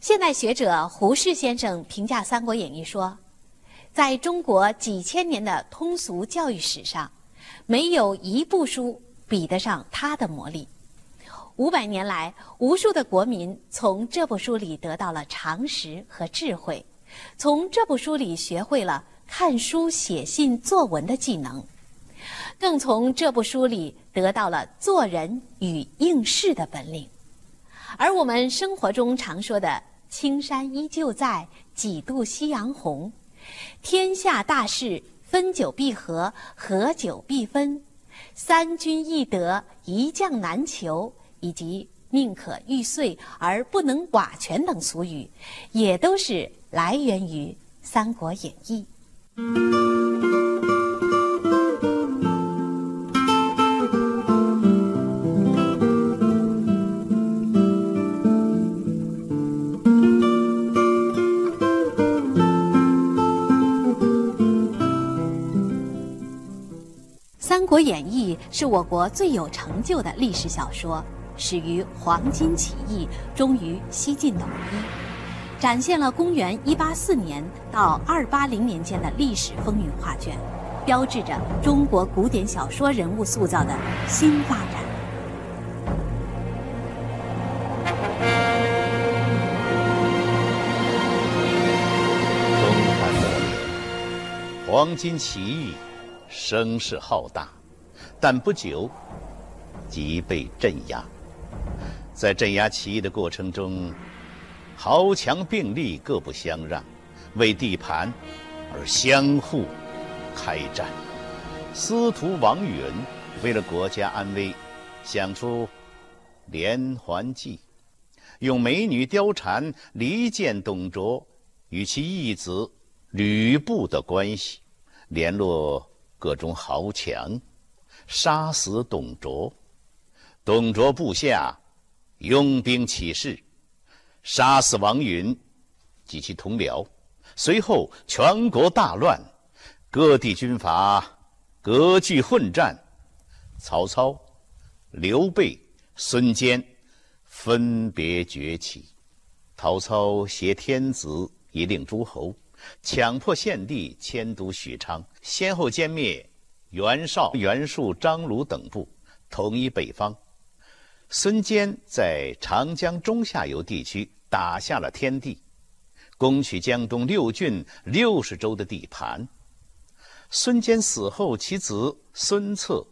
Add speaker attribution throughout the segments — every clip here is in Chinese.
Speaker 1: 现代学者胡适先生评价《三国演义》说：“在中国几千年的通俗教育史上，没有一部书比得上它的魔力。五百年来，无数的国民从这部书里得到了常识和智慧，从这部书里学会了看书、写信、作文的技能，更从这部书里得到了做人与应试的本领。而我们生活中常说的‘青山依旧在，几度夕阳红’，天下大事，分久必合，合久必分，三军易得，一将难求。”以及“宁可玉碎而不能瓦全”等俗语，也都是来源于《三国演义》。《是我国最有成就的历史小说。始于黄巾起义，终于西晋统一，展现了公元一八四年到二八零年间的历史风云画卷，标志着中国古典小说人物塑造的新发展。
Speaker 2: 东汉末年，黄巾起义声势浩大，但不久即被镇压。在镇压起义的过程中，豪强并立，各不相让，为地盘而相互开战。司徒王允为了国家安危，想出连环计，用美女貂蝉离间董卓与其义子吕布的关系，联络各种豪强，杀死董卓。董卓部下。拥兵起事，杀死王允及其同僚。随后全国大乱，各地军阀割据混战。曹操、刘备、孙坚分别崛起。曹操挟天子以令诸侯，强迫献帝迁都许昌，先后歼灭袁绍、袁术、张鲁等部，统一北方。孙坚在长江中下游地区打下了天地，攻取江东六郡六十州的地盘。孙坚死后，其子孙策、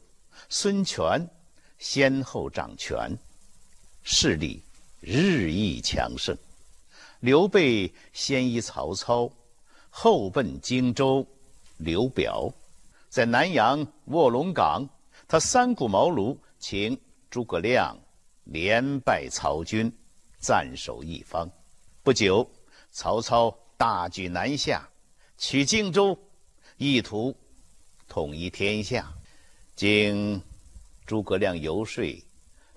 Speaker 2: 孙权先后掌权，势力日益强盛。刘备先依曹操，后奔荆州，刘表在南阳卧龙岗，他三顾茅庐，请诸葛亮。连败曹军，暂守一方。不久，曹操大举南下，取荆州，意图统一天下。经诸葛亮游说，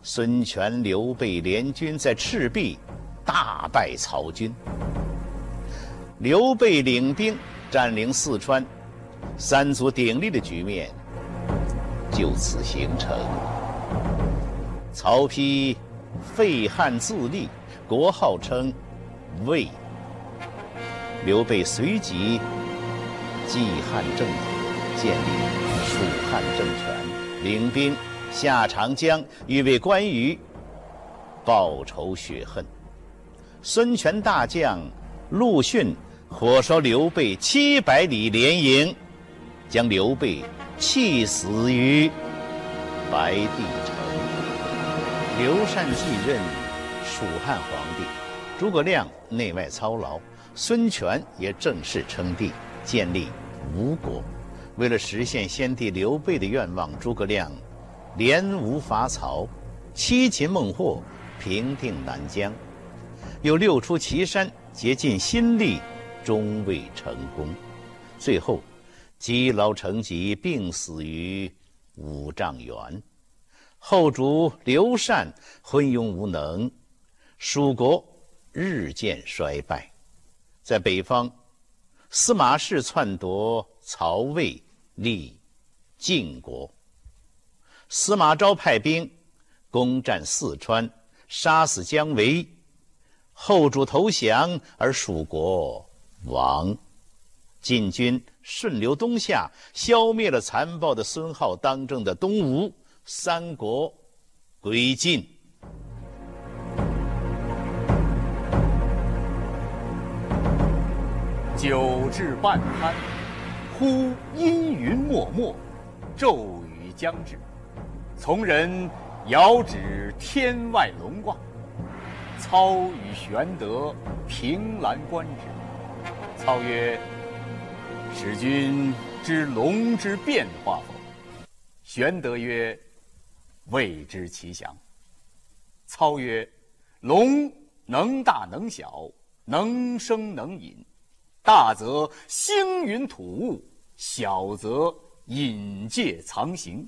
Speaker 2: 孙权、刘备联军在赤壁大败曹军。刘备领兵占领四川，三足鼎立的局面就此形成。曹丕废汉自立，国号称魏。刘备随即继汉正统，建立蜀汉政权，领兵下长江，欲为关羽报仇雪恨。孙权大将陆逊火烧刘备七百里连营，将刘备气死于白帝城。刘禅继任蜀汉皇帝，诸葛亮内外操劳，孙权也正式称帝，建立吴国。为了实现先帝刘备的愿望，诸葛亮联吴伐曹，七擒孟获，平定南疆，又六出祁山，竭尽心力，终未成功。最后，积劳成疾，病死于五丈原。后主刘禅昏庸无能，蜀国日渐衰败。在北方，司马氏篡夺曹魏，立晋国。司马昭派兵攻占四川，杀死姜维。后主投降而蜀国亡。晋军顺流东下，消灭了残暴的孙浩当政的东吴，三国归晋。
Speaker 3: 酒至半酣，忽阴云漠漠，骤雨将至。从人遥指天外龙望，操与玄德凭栏观之。操曰：“使君知龙之变化否？”玄德曰：“未知其详。”操曰：“龙能大能小，能生能隐。”大则星云吐雾，小则隐介藏形；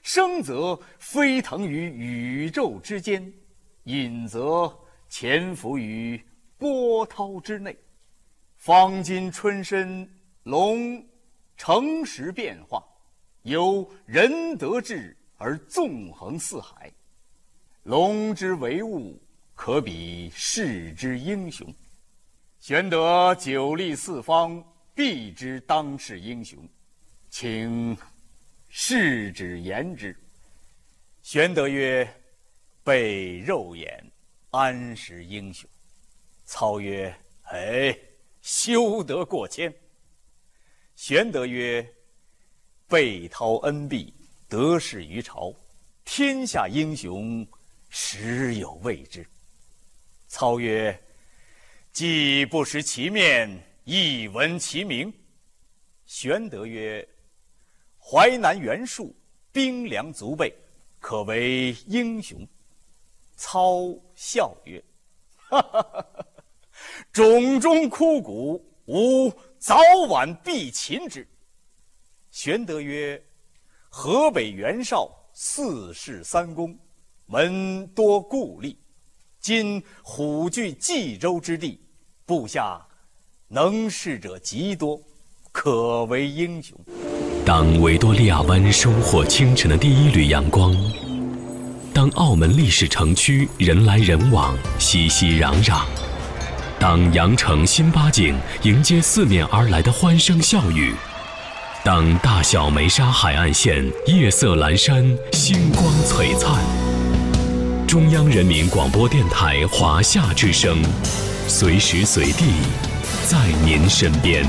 Speaker 3: 生则飞腾于宇宙之间，隐则潜伏于波涛之内。方今春深，龙乘时变化，由仁德智而纵横四海。龙之为物，可比世之英雄。玄德久立四方，必知当世英雄，请世指言之。玄德曰：“备肉眼，安识英雄？”操曰：“哎，休得过谦。”玄德曰：“备韬恩毕，得势于朝，天下英雄，实有未之。”操曰。既不识其面，亦闻其名。玄德曰：“淮南袁术，兵粮足备，可为英雄。”操笑曰：“哈哈哈哈！冢中枯骨，吾早晚必擒之。”玄德曰：“河北袁绍四世三公，门多故吏，今虎踞冀州之地。”部下能事者极多，可为英雄。
Speaker 4: 当维多利亚湾收获清晨的第一缕阳光，当澳门历史城区人来人往、熙熙攘攘，当羊城新八景迎接四面而来的欢声笑语，当大小梅沙海岸线夜色阑珊、星光璀璨，中央人民广播电台华夏之声。随时随地，在您身边。